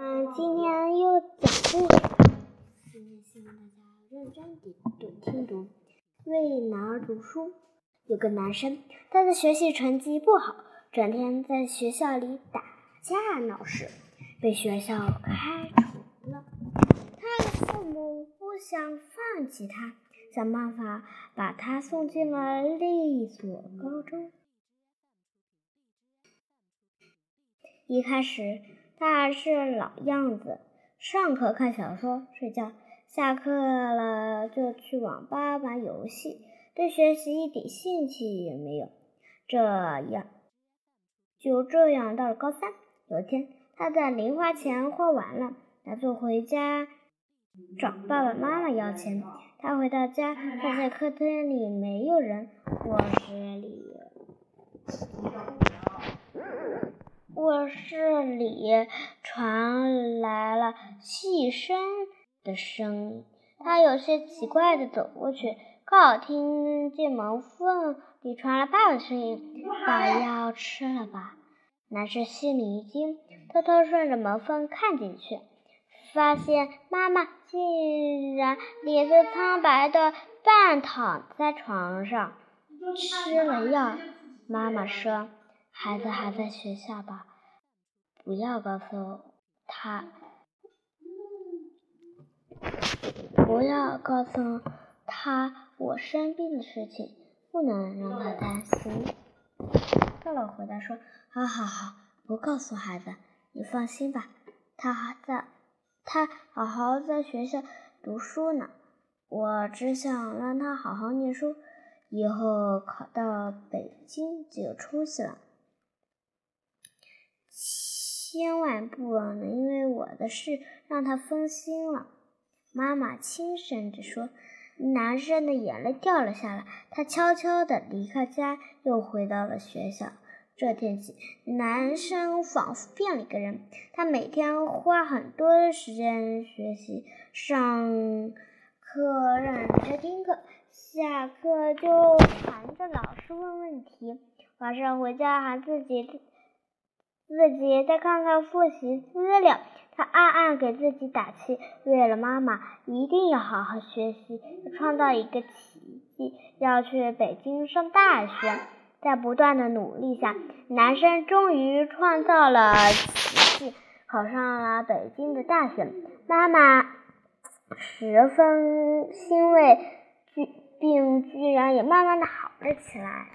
嗯，今天又讲故事，今天希望大家认真地读听读，为男儿读书。有个男生，他的学习成绩不好，整天在学校里打架闹事，被学校开除了。他的父母不想放弃他，想办法把他送进了另一所高中。一开始。他还是老样子，上课看小说、睡觉，下课了就去网吧玩游戏，对学习一点兴趣也没有。这样，就这样到了高三。有一天，他的零花钱花完了，打算回家找爸爸妈妈要钱。他回到家，发现客厅里没有人，卧室里。卧室里传来了细声的声音，他有些奇怪的走过去，刚好听见门缝里传来爸爸的声音：“把药吃了吧。”男生心里一惊，偷偷顺着门缝看进去，发现妈妈竟然脸色苍白的半躺在床上，吃了药。妈妈说。孩子还在学校吧？不要告诉他，不要告诉他我生病的事情，不能让他担心。高老回答说：“好好好，不告诉孩子，你放心吧，他还在，他好好在学校读书呢。我只想让他好好念书，以后考到北京就有出息了。”千万不能因为我的事让他分心了。”妈妈轻声地说。男生的眼泪掉了下来，他悄悄地离开家，又回到了学校。这天起，男生仿佛变了一个人。他每天花很多的时间学习，上课认真听课，下课就缠着老师问问题，晚上回家还自己。自己再看看复习资料，他暗暗给自己打气：为了妈妈，一定要好好学习，创造一个奇迹，要去北京上大学。在不断的努力下，男生终于创造了奇迹，考上了北京的大学。妈妈十分欣慰，居病居然也慢慢的好了起来。